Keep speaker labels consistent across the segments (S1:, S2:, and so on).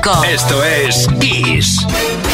S1: 25.
S2: Esto es Kiss.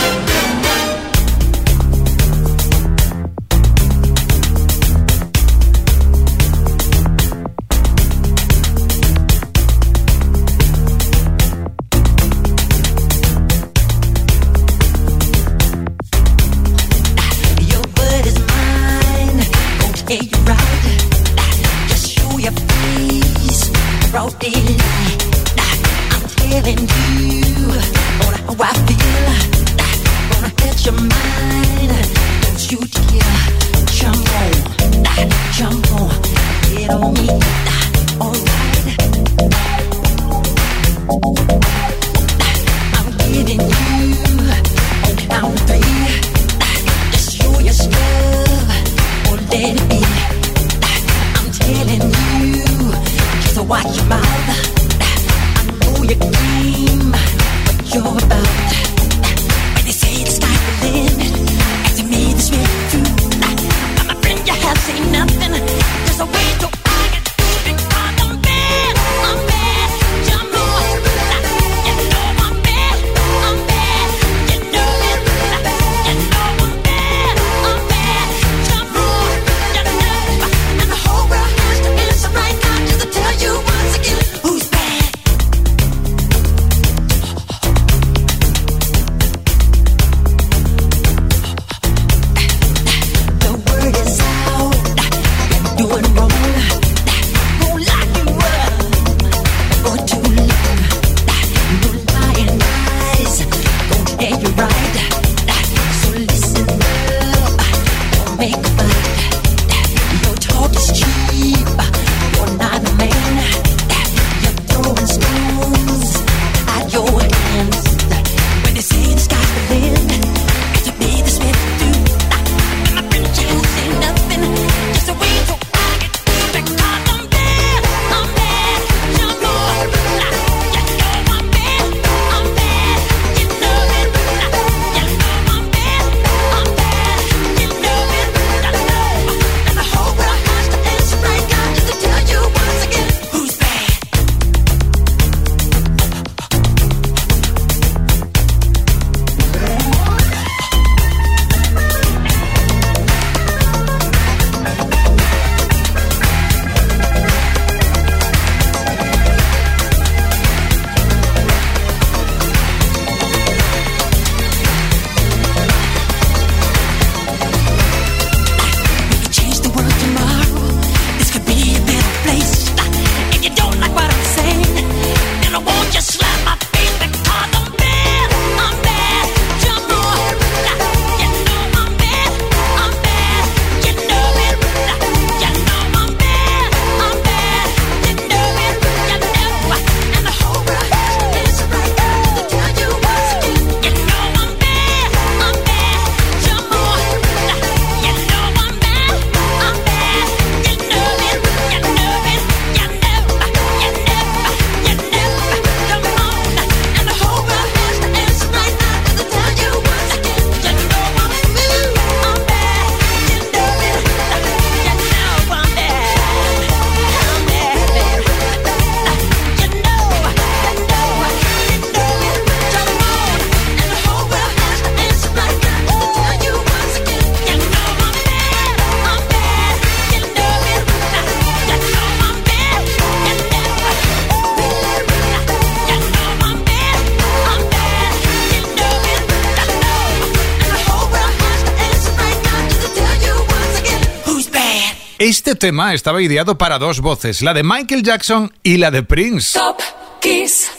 S3: Tema estaba ideado para dos voces, la de Michael Jackson y la de Prince.
S4: Top Kiss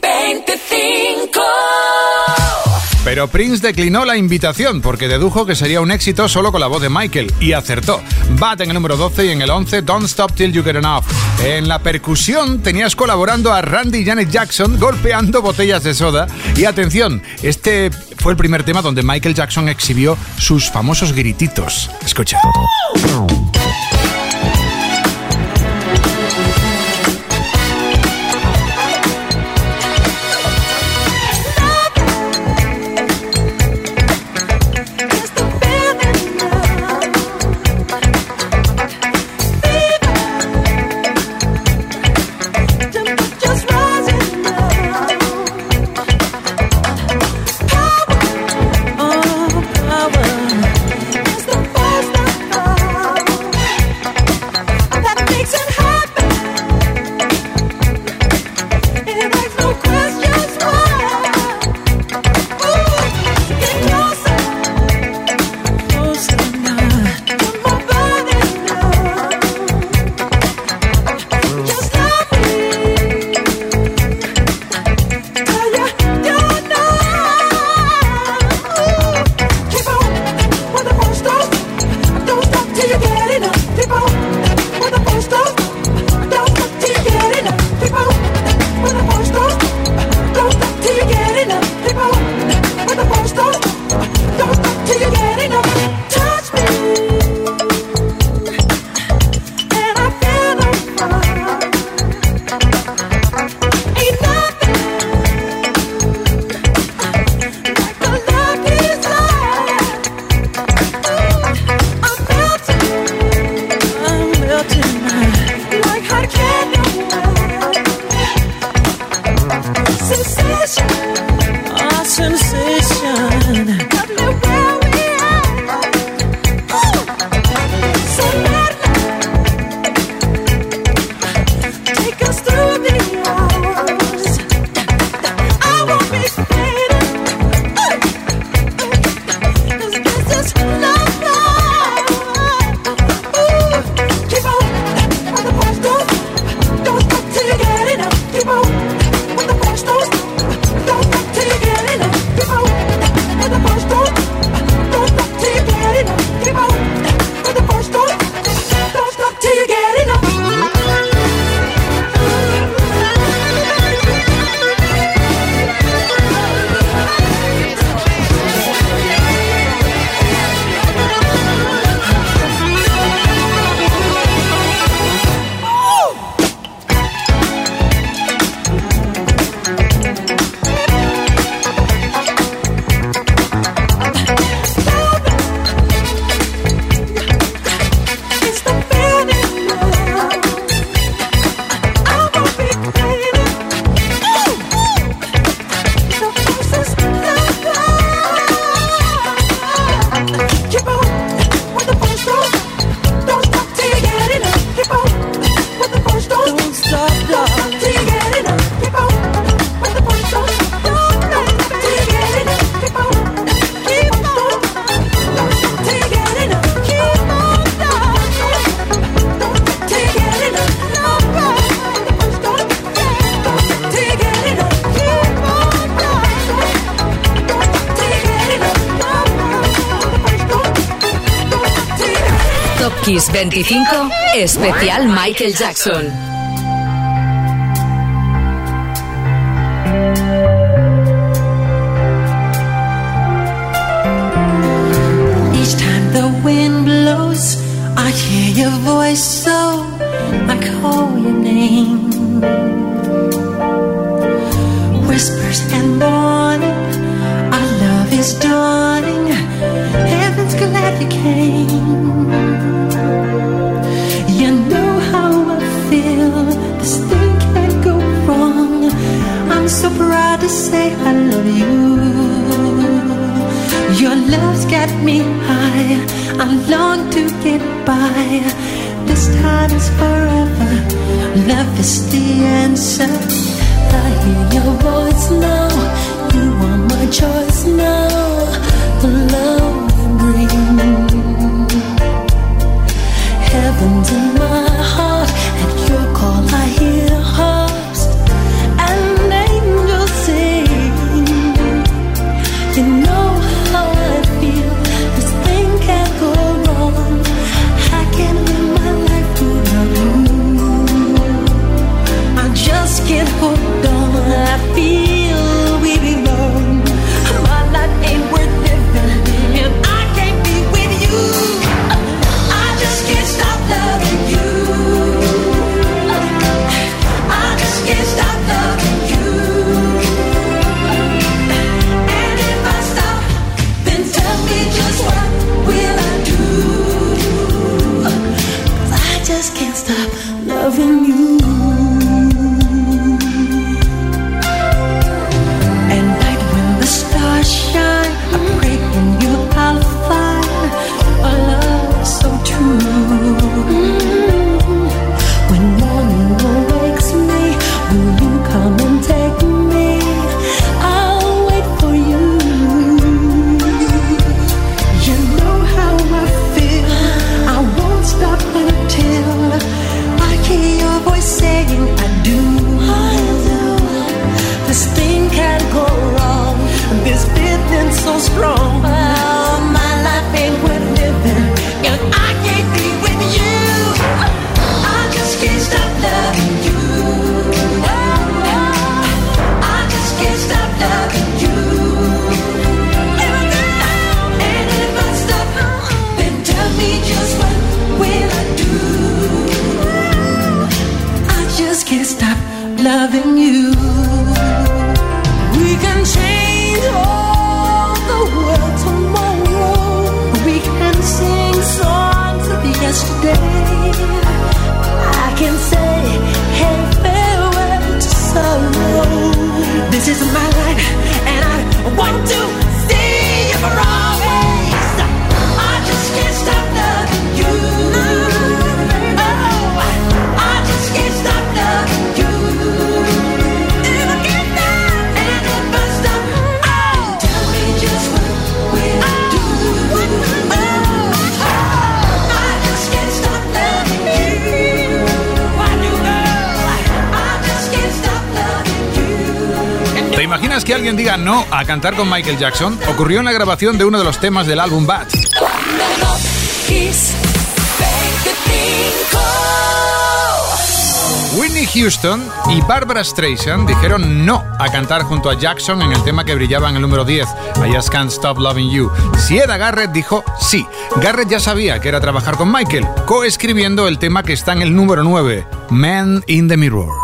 S4: 25.
S3: Pero Prince declinó la invitación porque dedujo que sería un éxito solo con la voz de Michael y acertó. Bat en el número 12 y en el 11 Don't Stop Till You Get Enough. En la percusión tenías colaborando a Randy y Janet Jackson golpeando botellas de soda. Y atención, este fue el primer tema donde Michael Jackson exhibió sus famosos grititos. Escucha.
S5: 25, especial Michael Jackson.
S4: just can't stop loving you.
S3: Que alguien diga no a cantar con Michael Jackson? Ocurrió en la grabación de uno de los temas del álbum Bad. Whitney Houston y Barbara Streisand dijeron no a cantar junto a Jackson en el tema que brillaba en el número 10, I Just Can't Stop Loving You. Sieda Garrett dijo sí. Garrett ya sabía que era trabajar con Michael, coescribiendo el tema que está en el número 9, Man in the Mirror.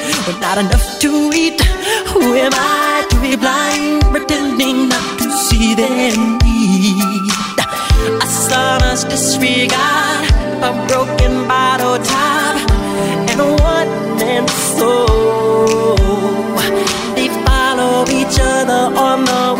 S4: but not enough to eat. Who am I to be blind, pretending not to see them eat? A sonorous disregard, a broken bottle top, and a one man soul. They follow each other on the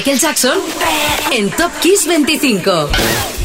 S5: Michael Jackson en Top Kiss 25.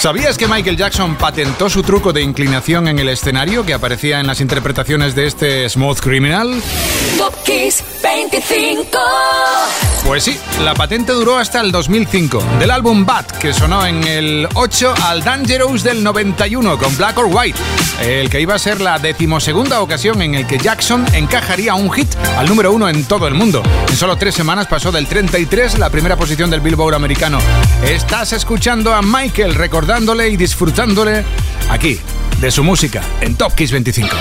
S3: ¿Sabías que Michael Jackson patentó su truco de inclinación en el escenario que aparecía en las interpretaciones de este Smooth Criminal? Top
S4: Kiss 25.
S3: Pues sí, la patente duró hasta el 2005, del álbum Bad, que sonó en el 8 al Dangerous del 91 con Black or White, el que iba a ser la decimosegunda ocasión en el que Jackson encajaría un hit al número uno en todo el mundo. En solo tres semanas pasó del 33 la primera posición del Billboard americano. Estás escuchando a Michael recordándole y disfrutándole aquí de su música en Top Kiss 25.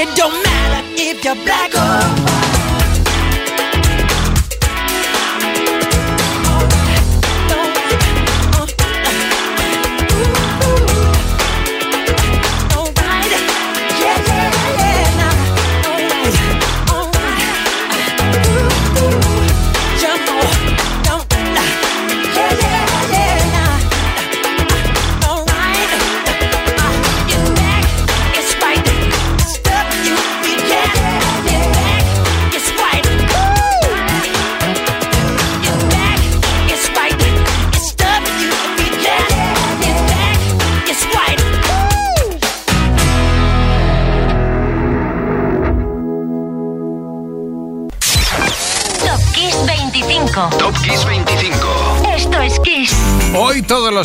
S4: It don't matter if you're black or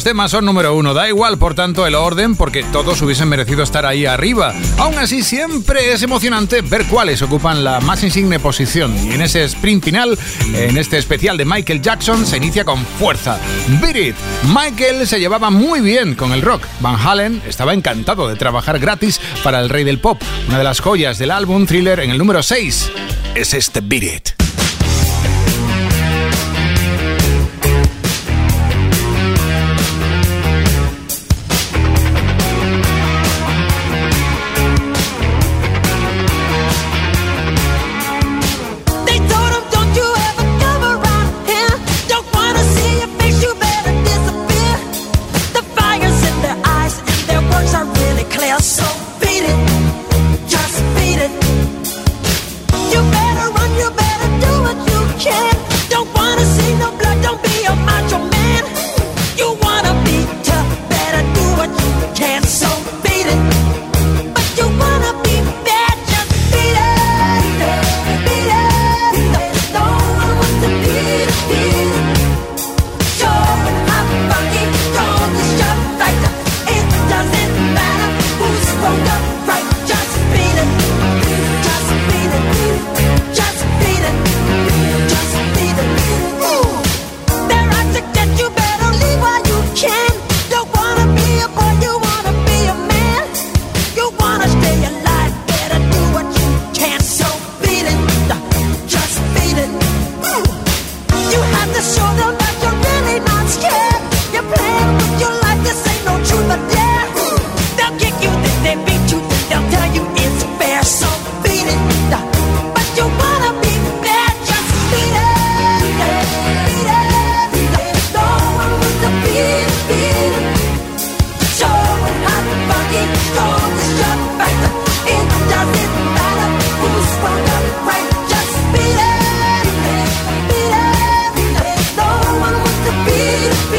S3: los temas son número uno. Da igual, por tanto, el orden, porque todos hubiesen merecido estar ahí arriba. Aún así, siempre es emocionante ver cuáles ocupan la más insigne posición. Y en ese sprint final, en este especial de Michael Jackson, se inicia con fuerza. Beat it. Michael se llevaba muy bien con el rock. Van Halen estaba encantado de trabajar gratis para el rey del pop, una de las joyas del álbum Thriller en el número 6. Es este Beat It.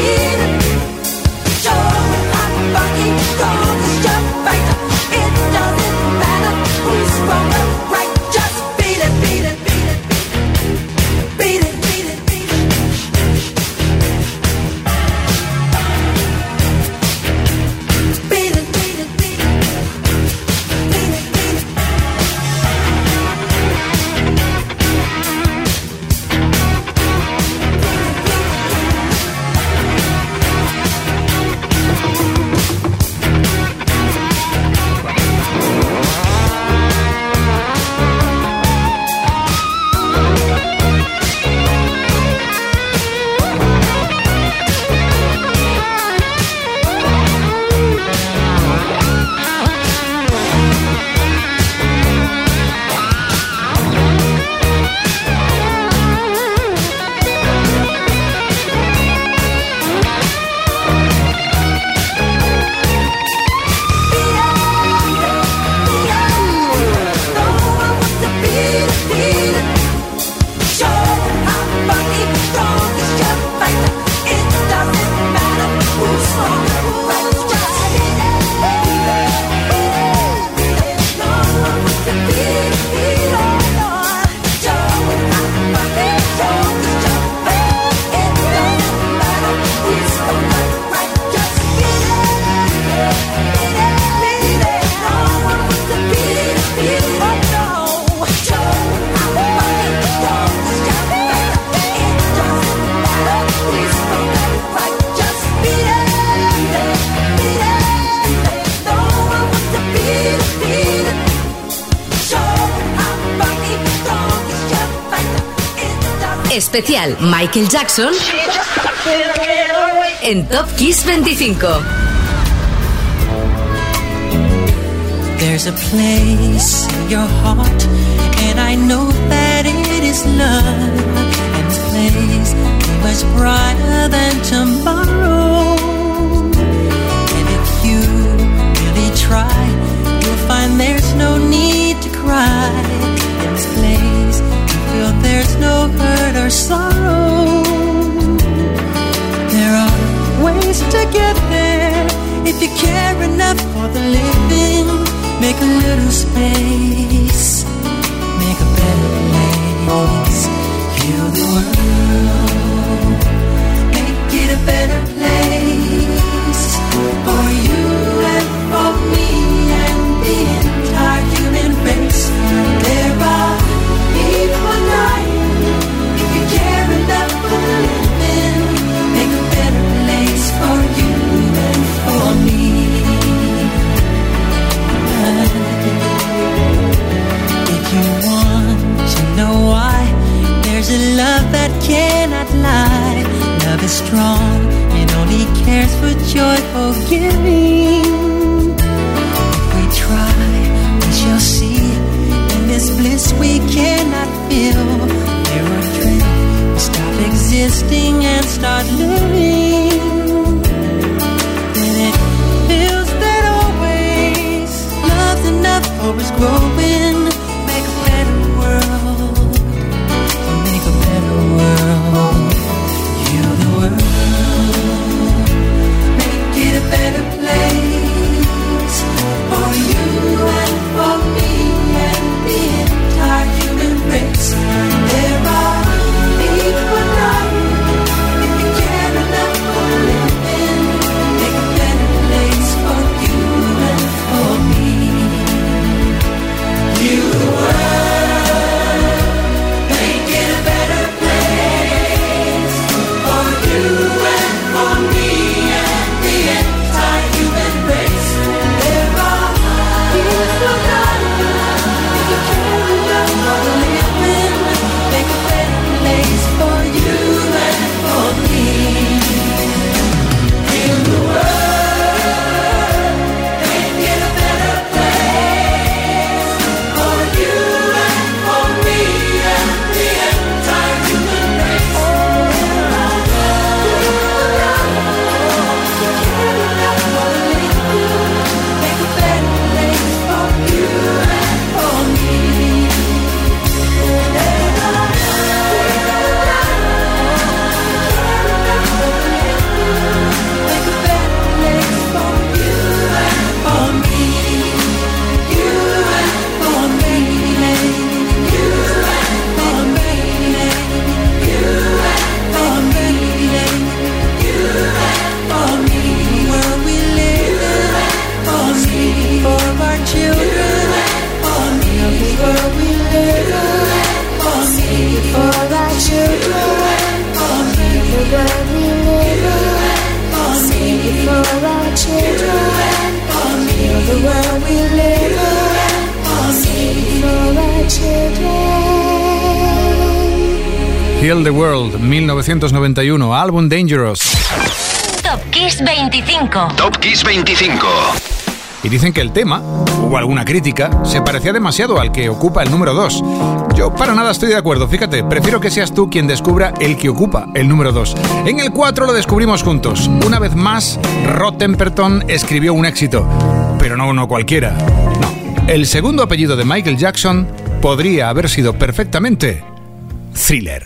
S4: even
S5: Especial Michael Jackson en Top Kiss 25.
S4: There's a place in your heart, and I know that it is love. And this place much brighter than tomorrow. And if you really try, you'll find there's no need to cry. There's no hurt or sorrow. There are ways to get there if you care enough for the living. Make a little space, make a better place. Heal the world, make it a better place there's a love that cannot lie. Love is strong and only cares for joyful giving. If we try, we shall see. In this bliss we cannot feel. There are dreams we stop existing and start living.
S3: 1991, álbum Dangerous. Top Kiss 25.
S2: Top Kiss 25.
S3: Y dicen que el tema, hubo alguna crítica, se parecía demasiado al que ocupa el número 2. Yo para nada estoy de acuerdo, fíjate, prefiero que seas tú quien descubra el que ocupa el número 2. En el 4 lo descubrimos juntos. Una vez más, Rod Temperton escribió un éxito, pero no uno cualquiera. No, el segundo apellido de Michael Jackson podría haber sido perfectamente Thriller.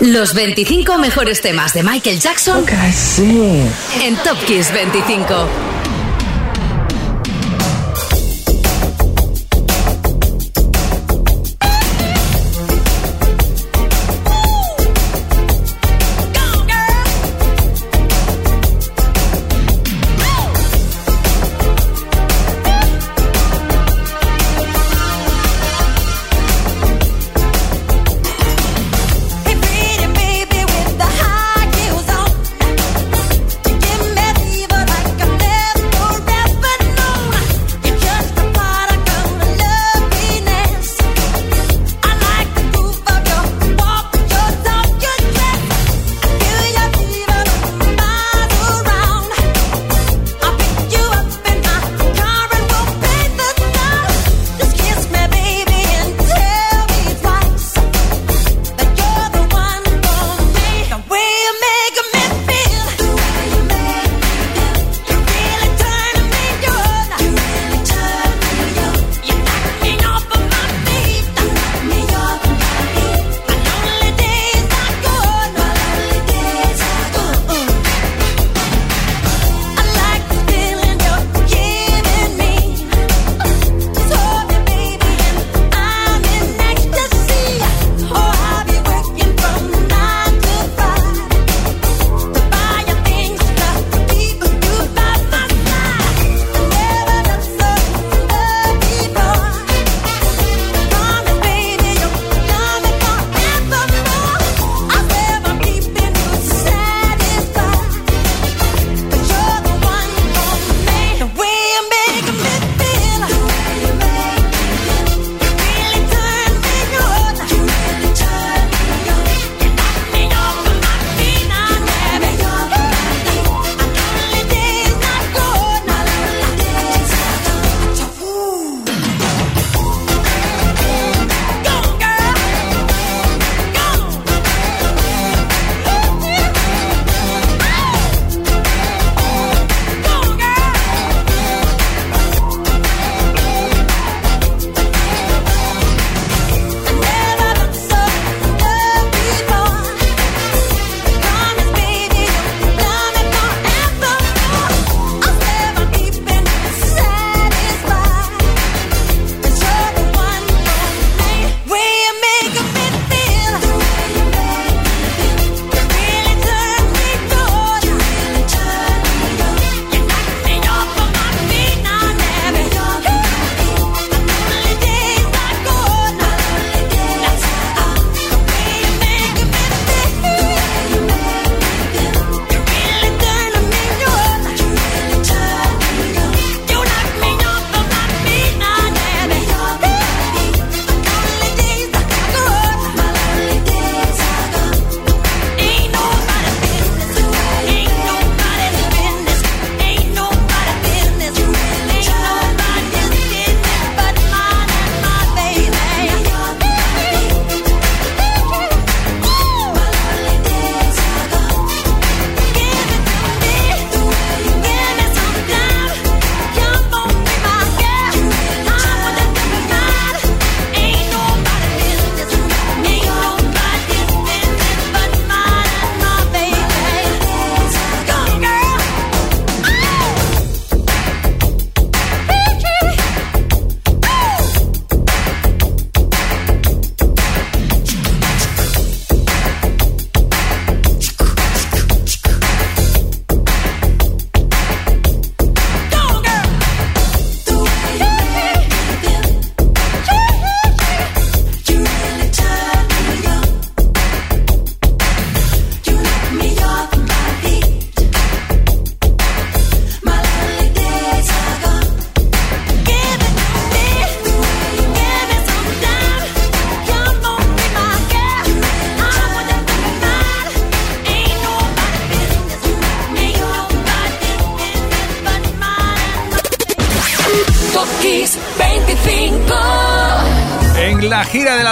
S5: Los 25 mejores temas de Michael Jackson en Top Kiss 25.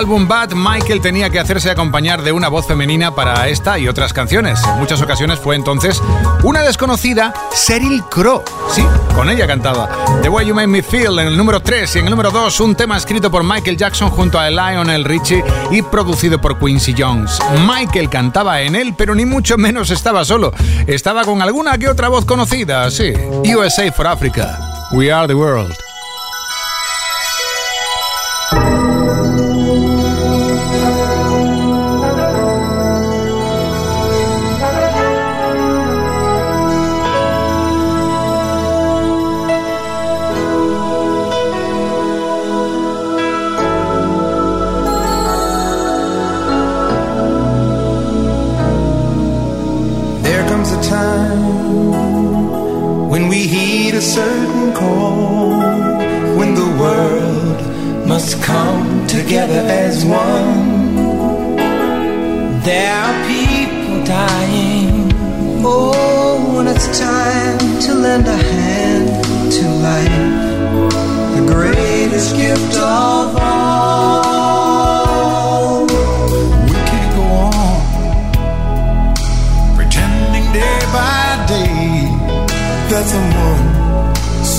S3: Álbum Bad, Michael tenía que hacerse acompañar de una voz femenina para esta y otras canciones. En muchas ocasiones fue entonces una desconocida, Sheryl Crow. Sí, con ella cantaba. The Way You Made Me Feel en el número 3 y en el número 2 un tema escrito por Michael Jackson junto a Lionel Richie y producido por Quincy Jones. Michael cantaba en él, pero ni mucho menos estaba solo. Estaba con alguna que otra voz conocida, sí. USA for Africa. We are the world.
S6: certain call when the world must come together as one. There are people dying. Oh, when it's time to lend a hand to life, the greatest gift of all. We can't go on pretending day by day that someone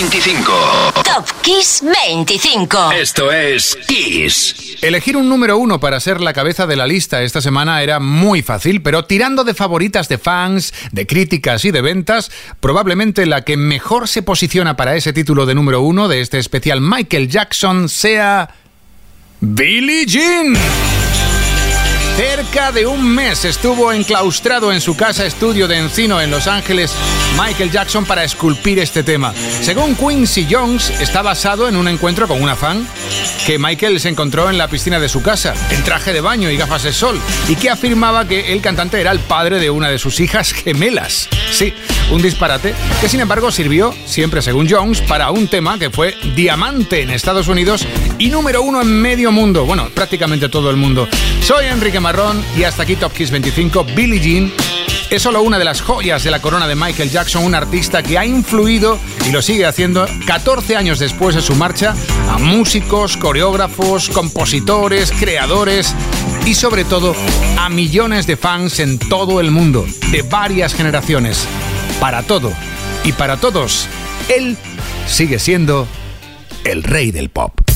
S2: 25.
S7: Top Kiss 25.
S2: Esto es Kiss.
S3: Elegir un número uno para ser la cabeza de la lista esta semana era muy fácil, pero tirando de favoritas de fans, de críticas y de ventas, probablemente la que mejor se posiciona para ese título de número uno de este especial Michael Jackson sea Billie Jean. Cerca de un mes estuvo enclaustrado en su casa estudio de Encino en Los Ángeles Michael Jackson para esculpir este tema. Según Quincy Jones, está basado en un encuentro con una fan que Michael se encontró en la piscina de su casa, en traje de baño y gafas de sol, y que afirmaba que el cantante era el padre de una de sus hijas gemelas. Sí, un disparate que sin embargo sirvió, siempre según Jones, para un tema que fue diamante en Estados Unidos y número uno en medio mundo, bueno, prácticamente todo el mundo. Soy Enrique Marrón y hasta aquí Top Kiss 25, Billie Jean. Es solo una de las joyas de la corona de Michael Jackson, un artista que ha influido y lo sigue haciendo 14 años después de su marcha a músicos, coreógrafos, compositores, creadores y sobre todo a millones de fans en todo el mundo, de varias generaciones. Para todo y para todos, él sigue siendo el rey del pop.